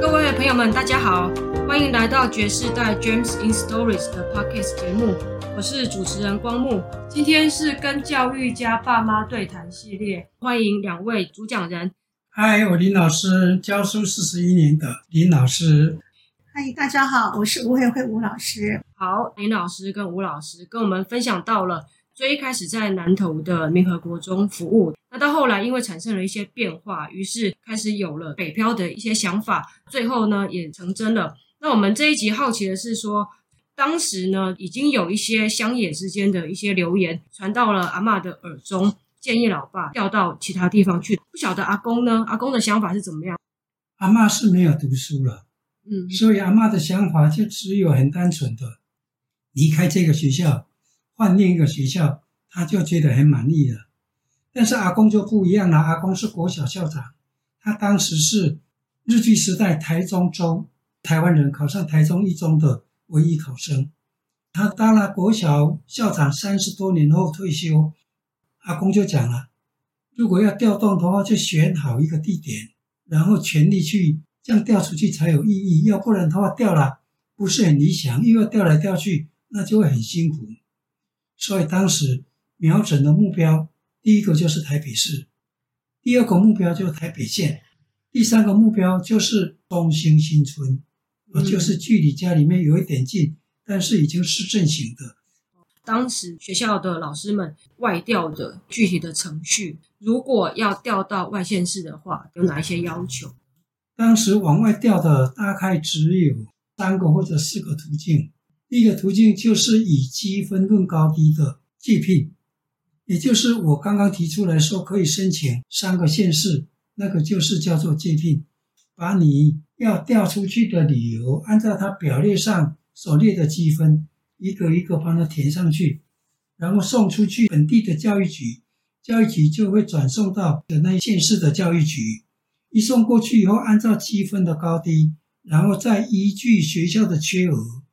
各位朋友们，大家好，欢迎来到爵士代 James in Stories 的 Podcast 节目，我是主持人光木。今天是跟教育家爸妈对谈系列，欢迎两位主讲人。嗨，我林老师，教书四十一年的林老师。嗨，大家好，我是吴慧慧吴老师。好，林老师跟吴老师跟我们分享到了最一开始在南投的民和国中服务，那到后来因为产生了一些变化，于是开始有了北漂的一些想法，最后呢也成真了。那我们这一集好奇的是说，当时呢已经有一些乡野之间的一些流言传到了阿嬷的耳中，建议老爸调到其他地方去。不晓得阿公呢？阿公的想法是怎么样？阿嬷是没有读书了。嗯，所以阿嬷的想法就只有很单纯的离开这个学校，换另一个学校，他就觉得很满意了。但是阿公就不一样了，阿公是国小校长，他当时是日据时代台中州台湾人考上台中一中的唯一考生。他当了国小校长三十多年后退休，阿公就讲了，如果要调动的话，就选好一个地点，然后全力去。这样调出去才有意义，要不然的话调了不是很理想，又要调来调去，那就会很辛苦。所以当时瞄准的目标，第一个就是台北市，第二个目标就是台北县，第三个目标就是东兴新村，嗯，就是距离家里面有一点近，但是已经是镇型的。当时学校的老师们外调的具体的程序，如果要调到外县市的话，有哪一些要求？当时往外调的大概只有三个或者四个途径。第一个途径就是以积分论高低的介聘，也就是我刚刚提出来说可以申请三个县市，那个就是叫做介聘，把你要调出去的理由按照他表列上所列的积分，一个一个帮他填上去，然后送出去本地的教育局，教育局就会转送到的那县市的教育局。一送过去以后，按照积分的高低，然后再依据学校的缺额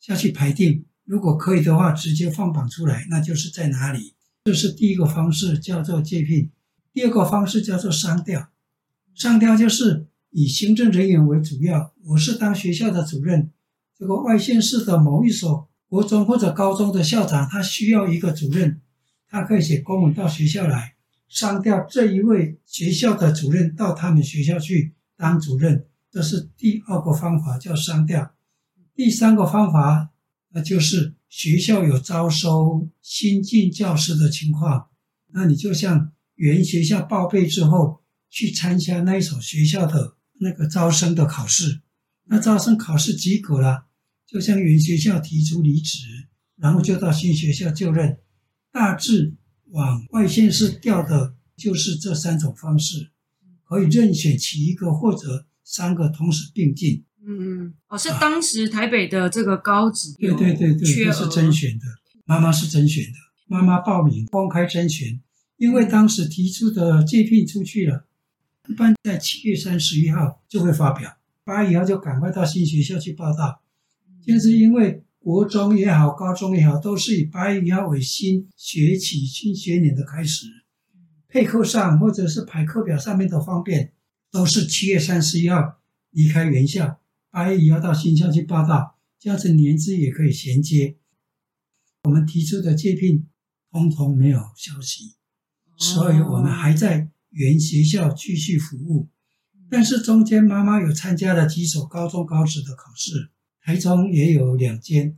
下去排定。如果可以的话，直接放榜出来，那就是在哪里。这是第一个方式，叫做借聘。第二个方式叫做商调。商调就是以行政人员为主要，我是当学校的主任，这个外县市的某一所国中或者高中的校长，他需要一个主任，他可以写公文到学校来。商调这一位学校的主任到他们学校去当主任，这是第二个方法，叫商调。第三个方法，那就是学校有招收新进教师的情况，那你就向原学校报备之后，去参加那一所学校的那个招生的考试。那招生考试及格了，就向原学校提出离职，然后就到新学校就任。大致。往外县市调的，就是这三种方式，可以任选其一个或者三个同时并进。嗯嗯，哦，是当时台北的这个高职，对对对对，这是甄选的，妈妈是甄选的，妈妈报名公开甄选，因为当时提出的借聘出去了，一般在七月三十一号就会发表，八月以后就赶快到新学校去报到，就是因为。国中也好，高中也好，都是以八月一号为新学期、新学年的开始。配课上或者是排课表上面的方便，都是七月三十一号离开原校，八月一号到新校去报到，这样子年资也可以衔接。我们提出的借聘，通通没有消息，所以我们还在原学校继续服务。但是中间妈妈有参加了几所高中高职的考试。台中也有两间，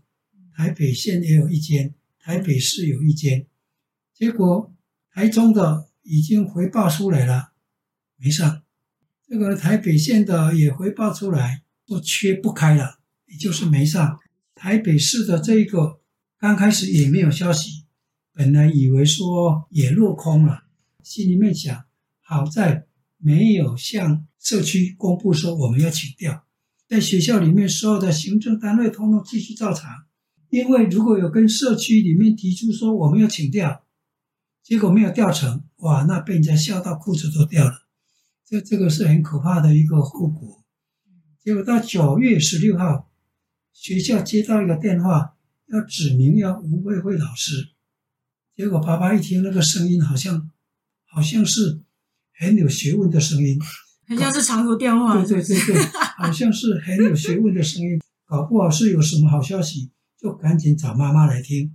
台北县也有一间，台北市有一间。结果台中的已经回报出来了，没上。这个台北县的也回报出来，说缺不开了，也就是没上。台北市的这个刚开始也没有消息，本来以为说也落空了，心里面想，好在没有向社区公布说我们要请调。在学校里面，所有的行政单位通通继续照常。因为如果有跟社区里面提出说我们要请调，结果没有调成，哇，那被人家笑到裤子都掉了。这这个是很可怕的一个后果。结果到九月十六号，学校接到一个电话，要指名要吴慧慧老师。结果爸爸一听那个声音，好像好像是很有学问的声音，很像是长途电话。对对对对，好像是很有学问的声音，搞不好是有什么好消息，就赶紧找妈妈来听。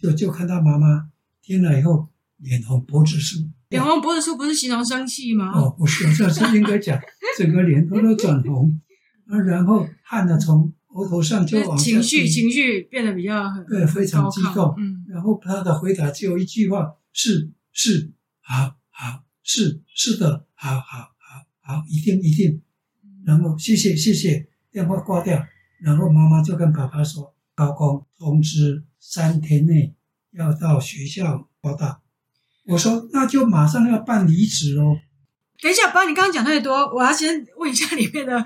就就看到妈妈听了以后，脸红脖子粗。脸红脖子粗不是形容生气吗？哦，不是，这是应该讲整个脸都都转红，啊，然后汗呢从额头上就往下情绪情绪变得比较很对，非常激动。嗯，然后他的回答只有一句话：是是，好好，是是的，好好好好，一定一定。然后谢谢谢谢，电话挂掉。然后妈妈就跟爸爸说：“高工通知三天内要到学校报到。”我说：“那就马上要办离职喽。”等一下，爸，你刚刚讲太多，我要先问一下里面的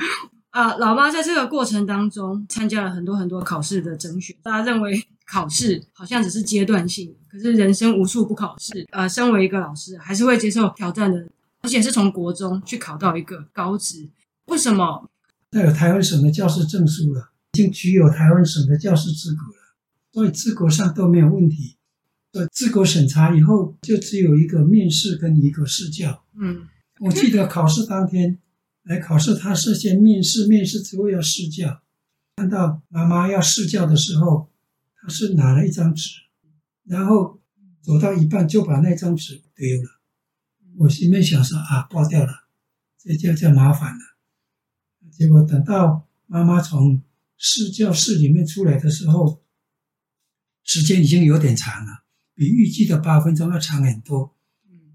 啊、呃，老妈在这个过程当中参加了很多很多考试的甄选。大家认为考试好像只是阶段性，可是人生无处不考试。呃，身为一个老师，还是会接受挑战的，而且是从国中去考到一个高职。为什么？带有台湾省的教师证书了，已经具有台湾省的教师资格了，所以资格上都没有问题。呃，资格审查以后，就只有一个面试跟一个试教。嗯，我记得考试当天来考试，他是先面试，面试之后要试教。看到妈妈要试教的时候，他是拿了一张纸，然后走到一半就把那张纸丢了。我心里面想说啊，挂掉了，这就叫麻烦了。结果等到妈妈从试教室里面出来的时候，时间已经有点长了。比预计的八分钟要长很多。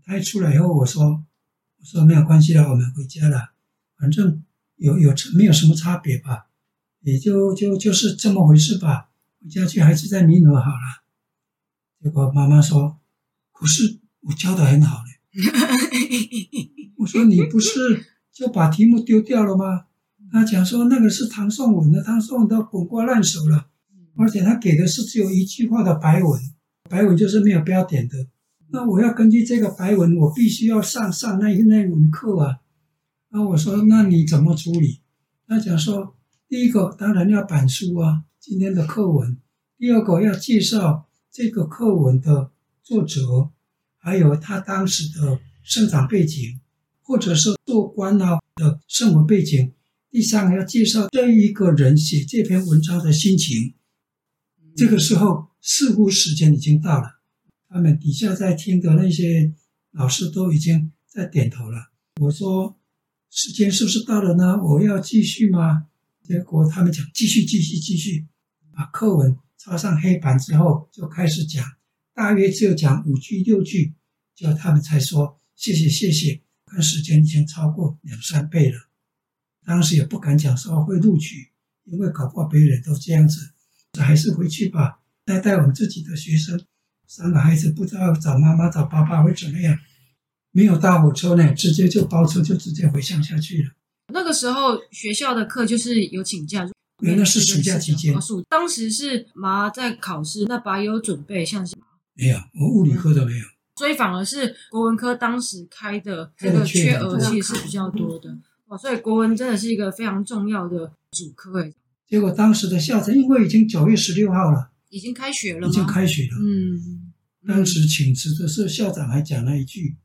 他一出来以后，我说：“我说没有关系了，我们回家了，反正有有没有什么差别吧，也就就就是这么回事吧。回家去还是再弥合好了。”结果妈妈说：“可是我教的很好嘞。” 我说：“你不是就把题目丢掉了吗？”他讲说：“那个是唐宋文的，唐宋文都滚瓜烂熟了，而且他给的是只有一句话的白文。”白文就是没有标点的，那我要根据这个白文，我必须要上上那那门课啊。那我说，那你怎么处理？他讲说，第一个当然要板书啊，今天的课文；第二个要介绍这个课文的作者，还有他当时的生长背景，或者是做官啊的生活背景；第三个要介绍这一个人写这篇文章的心情。这个时候。似乎时间已经到了，他们底下在听的那些老师都已经在点头了。我说：“时间是不是到了呢？我要继续吗？”结果他们讲：“继续，继续，继续。”把课文插上黑板之后，就开始讲，大约只有讲五句六句，就他们才说：“谢谢，谢谢。”看时间已经超过两三倍了，当时也不敢讲说会录取，因为搞不好别人都这样子，还是回去吧。带带我们自己的学生，三个孩子不知道找妈妈找爸爸会怎么样？没有大火车呢，直接就包车就直接回乡下去了。那个时候学校的课就是有请假，原来是暑假期间。当时是妈在考试，那爸有准备像什么？没有，我物理科都没有。所以反而是国文科当时开的这个缺额其实是比较多的。哇，所以国文真的是一个非常重要的主科诶。结果当时的校长因为已经九月十六号了。已经开学了？已经开学了。嗯，当时请辞的时候，校长还讲了一句：“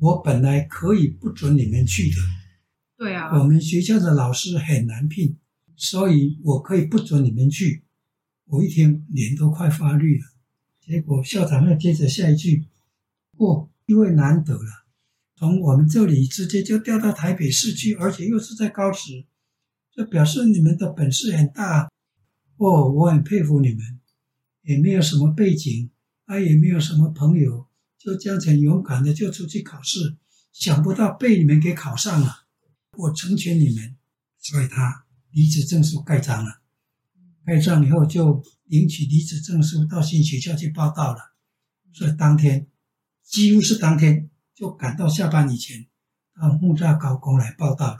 我本来可以不准你们去的。对啊，我们学校的老师很难聘，所以我可以不准你们去。”我一听脸都快发绿了。结果校长又接着下一句：“哦，因为难得了，从我们这里直接就调到台北市去，而且又是在高职，这表示你们的本事很大。”哦，我很佩服你们，也没有什么背景，他、啊、也没有什么朋友，就这样很勇敢的就出去考试，想不到被你们给考上了，我成全你们，所以他离职证书盖章了，盖章以后就领取离职证书到新学校去报到了，所以当天几乎是当天就赶到下班以前到木栅高工来报到了。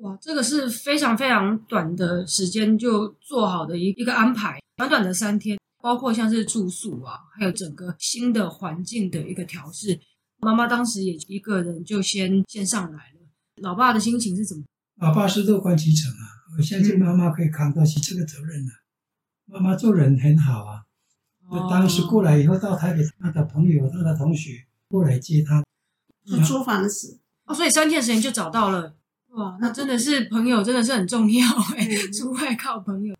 哇，这个是非常非常短的时间就做好的一一个安排，短短的三天，包括像是住宿啊，还有整个新的环境的一个调试。妈妈当时也一个人就先先上来了。老爸的心情是怎么？老爸是乐观其成啊，我相信妈妈可以扛得起这个责任的、啊。妈妈做人很好啊，就当时过来以后到台北，他的朋友、他的同学过来接他，就租房子。哦，所以三天时间就找到了。哇，那真的是朋友，真的是很重要哎。出外靠朋友，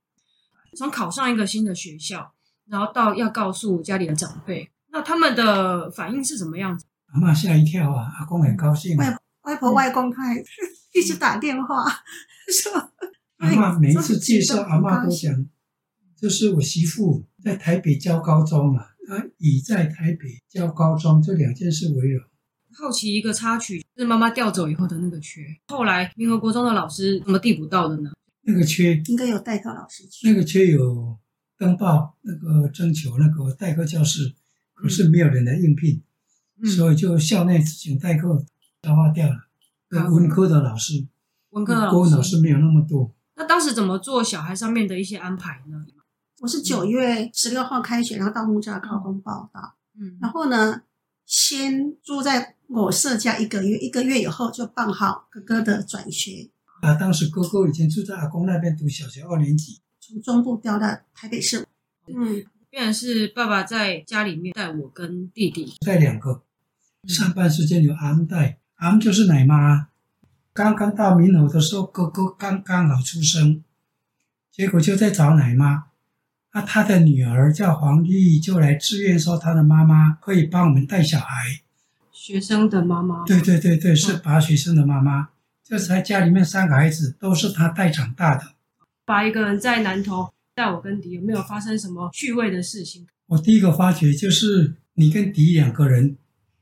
从考上一个新的学校，然后到要告诉家里的长辈，那他们的反应是什么样子？阿嬷吓一跳啊，阿公很高兴。外外婆、外公他还 一直打电话说。阿嬷每一次介绍，阿嬷都讲，这是我媳妇在台北教高中了，她已在台北教高中，这两件事为荣。好奇一个插曲，是妈妈调走以后的那个缺。后来民和国中的老师怎么递补到的呢？那个缺应该有代课老师去。那个缺有登报那个征求那个代课教师，可是没有人来应聘，嗯、所以就校内请代课消化掉了。嗯、文科的老师，文科的老师，老师没有那么多。那当时怎么做小孩上面的一些安排呢？我是九月十六号开学，然后到木栅高中报到。嗯，然后呢，先住在。我舍家一个月，一个月以后就办好哥哥的转学。啊，当时哥哥以前住在阿公那边读小学二年级，从中部调到台北市。嗯，变然是爸爸在家里面带我跟弟弟，带两个。上班时间有阿姆带，阿姆就是奶妈。刚刚到民和的时候，哥哥刚刚好出生，结果就在找奶妈。那他的女儿叫黄丽，就来自愿说他的妈妈可以帮我们带小孩。学生的妈妈，对对对对，是把学生的妈妈。这才家里面三个孩子都是他带长大的。把一个人在南投带我跟迪，有没有发生什么趣味的事情？我第一个发觉就是你跟迪两个人，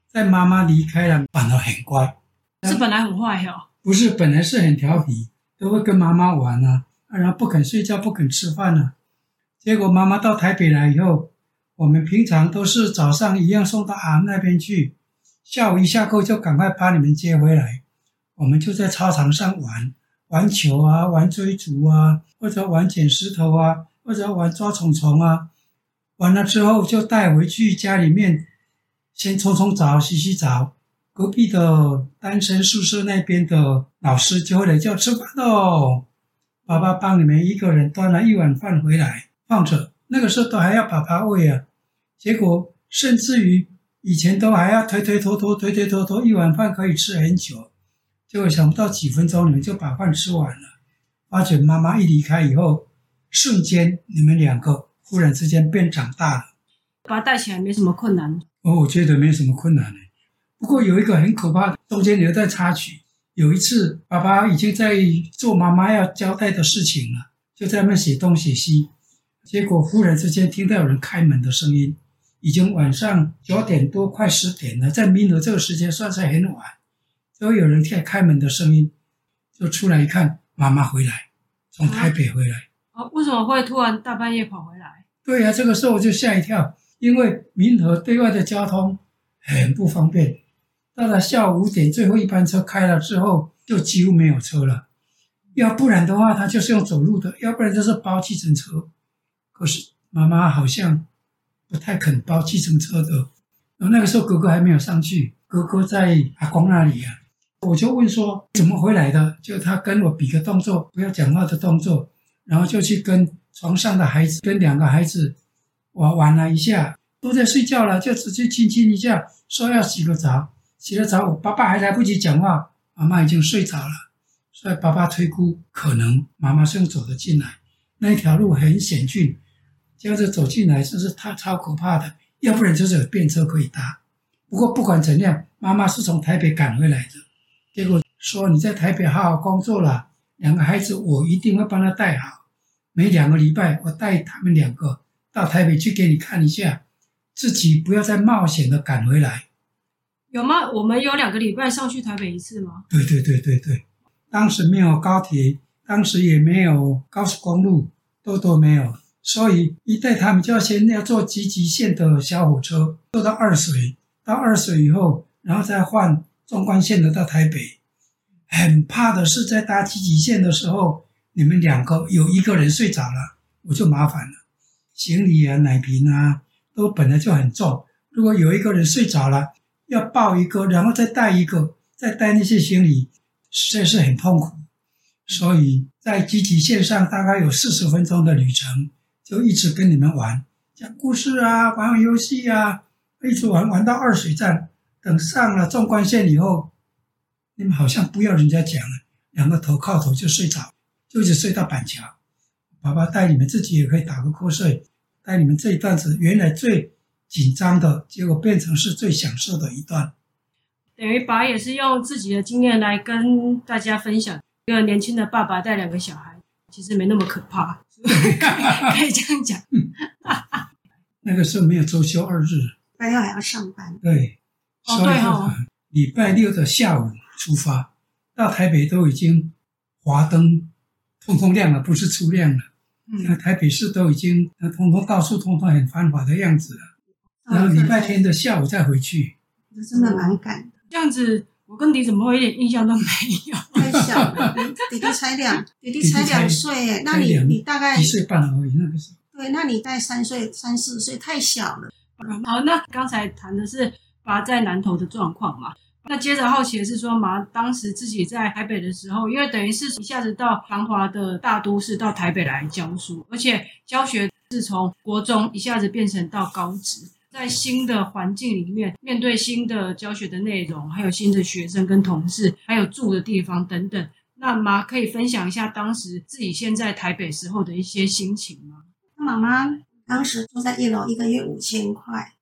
在妈妈离开了，反而很乖。是本来很坏哦？不是，本来是很调皮，都会跟妈妈玩啊，然后不肯睡觉，不肯吃饭啊。结果妈妈到台北来以后，我们平常都是早上一样送到阿那边去。下午一下课就赶快把你们接回来，我们就在操场上玩玩球啊，玩追逐啊，或者玩捡石头啊，或者玩抓虫虫啊。完了之后就带回去家里面，先冲冲澡、洗洗澡。隔壁的单身宿舍那边的老师就会来叫吃饭喽。爸爸帮你们一个人端了一碗饭回来放着，那个时候都还要爸爸喂啊。结果甚至于。以前都还要推推拖拖，推推拖拖，一碗饭可以吃很久，结果想不到几分钟你们就把饭吃完了。发觉妈妈一离开以后，瞬间你们两个忽然之间变长大了。把他带起来没什么困难。哦，我觉得没什么困难呢。不过有一个很可怕的，中间留在插曲。有一次，爸爸已经在做妈妈要交代的事情了，就在那写东写西，结果忽然之间听到有人开门的声音。已经晚上九点多，快十点了，在民和这个时间算是很晚，就有人在开门的声音，就出来一看，妈妈回来，从台北回来。啊，为什么会突然大半夜跑回来？对呀、啊，这个时候我就吓一跳，因为民和对外的交通很不方便，到了下午五点，最后一班车开了之后，就几乎没有车了，要不然的话，他就是用走路的，要不然就是包计程车。可是妈妈好像。不太肯包计程车的，然后那个时候哥哥还没有上去，哥哥在阿公那里啊，我就问说怎么回来的，就他跟我比个动作，不要讲话的动作，然后就去跟床上的孩子，跟两个孩子玩玩了一下，都在睡觉了，就直接亲亲一下，说要洗个澡，洗了澡，我爸爸还来不及讲话，妈妈已经睡着了，所以爸爸推估可能妈妈是走的进来，那条路很险峻。这样子走进来，真是他超可怕的。要不然就是有便车可以搭。不过不管怎样，妈妈是从台北赶回来的。结果说你在台北好好工作了，两个孩子我一定会帮他带好。每两个礼拜我带他们两个到台北去给你看一下，自己不要再冒险的赶回来。有吗？我们有两个礼拜上去台北一次吗？对对对对对，当时没有高铁，当时也没有高速公路，都都没有。所以一带他们就要先要坐集集线的小火车，坐到二水，到二水以后，然后再换纵贯线的到台北。很怕的是在搭积极线的时候，你们两个有一个人睡着了，我就麻烦了。行李啊、奶瓶啊，都本来就很重，如果有一个人睡着了，要抱一个，然后再带一个，再带那些行李，实在是很痛苦。所以在集集线上大概有四十分钟的旅程。就一直跟你们玩，讲故事啊，玩游戏啊，一直玩玩到二水站，等上了纵贯线以后，你们好像不要人家讲了，两个头靠头就睡着，就一直睡到板桥。爸爸带你们自己也可以打个瞌睡，带你们这一段子原来最紧张的，结果变成是最享受的一段。等于爸也是用自己的经验来跟大家分享，一个年轻的爸爸带两个小孩，其实没那么可怕，可以这样讲。那个时候没有周休二日，礼拜六还要上班。对。哦，对哦，礼拜六的下午出发，到台北都已经华灯通通亮了，不是初亮了。嗯，台北市都已经通通到处通通很繁华的样子了。然后礼拜天的下午再回去，这真的蛮赶的。这样子，我跟你怎么会一点印象都没有？太小了，弟弟才两，弟弟才两岁，那你你大概一岁半而已，那个时候。对，那你在三岁、三四岁，太小了。好，那刚才谈的是。爸在南投的状况嘛，那接着好奇的是说，妈当时自己在台北的时候，因为等于是一下子到繁华的大都市到台北来教书，而且教学是从国中一下子变成到高职，在新的环境里面，面对新的教学的内容，还有新的学生跟同事，还有住的地方等等，那妈可以分享一下当时自己现在台北时候的一些心情吗？妈妈当时住在一楼，一个月五千块。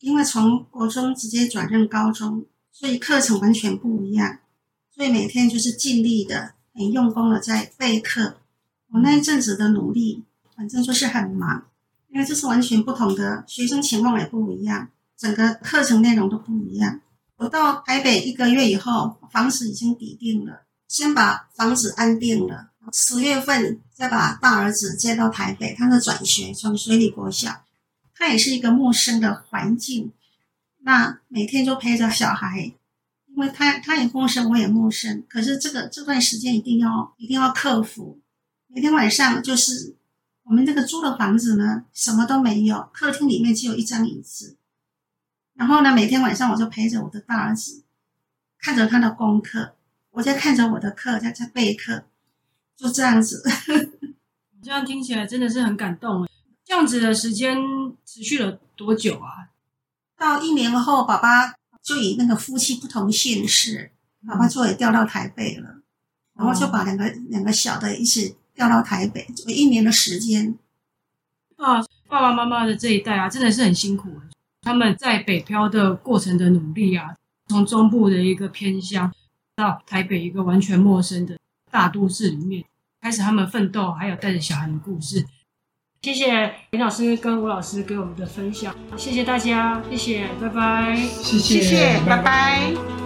因为从国中直接转任高中，所以课程完全不一样，所以每天就是尽力的、很用功的在备课。我那一阵子的努力，反正就是很忙，因为这是完全不同的学生情况也不一样，整个课程内容都不一样。我到台北一个月以后，房子已经抵定了，先把房子安定了，十月份再把大儿子接到台北，他的转学从水里国小。他也是一个陌生的环境，那每天就陪着小孩，因为他他也陌生，我也陌生。可是这个这段时间一定要一定要克服。每天晚上就是我们这个租的房子呢，什么都没有，客厅里面只有一张椅子。然后呢，每天晚上我就陪着我的大儿子，看着他的功课，我在看着我的课，在在备课，就这样子。这样听起来真的是很感动。这样子的时间持续了多久啊？到一年后，爸爸就以那个夫妻不同姓氏，爸爸就也调到台北了，然后就把两个两个小的一起调到台北，就一年的时间。啊，爸爸妈妈的这一代啊，真的是很辛苦。他们在北漂的过程的努力啊，从中部的一个偏乡到台北一个完全陌生的大都市里面，开始他们奋斗，还有带着小孩的故事。谢谢林老师跟吴老师给我们的分享，谢谢大家，谢谢，拜拜，谢谢，谢谢，拜拜。拜拜。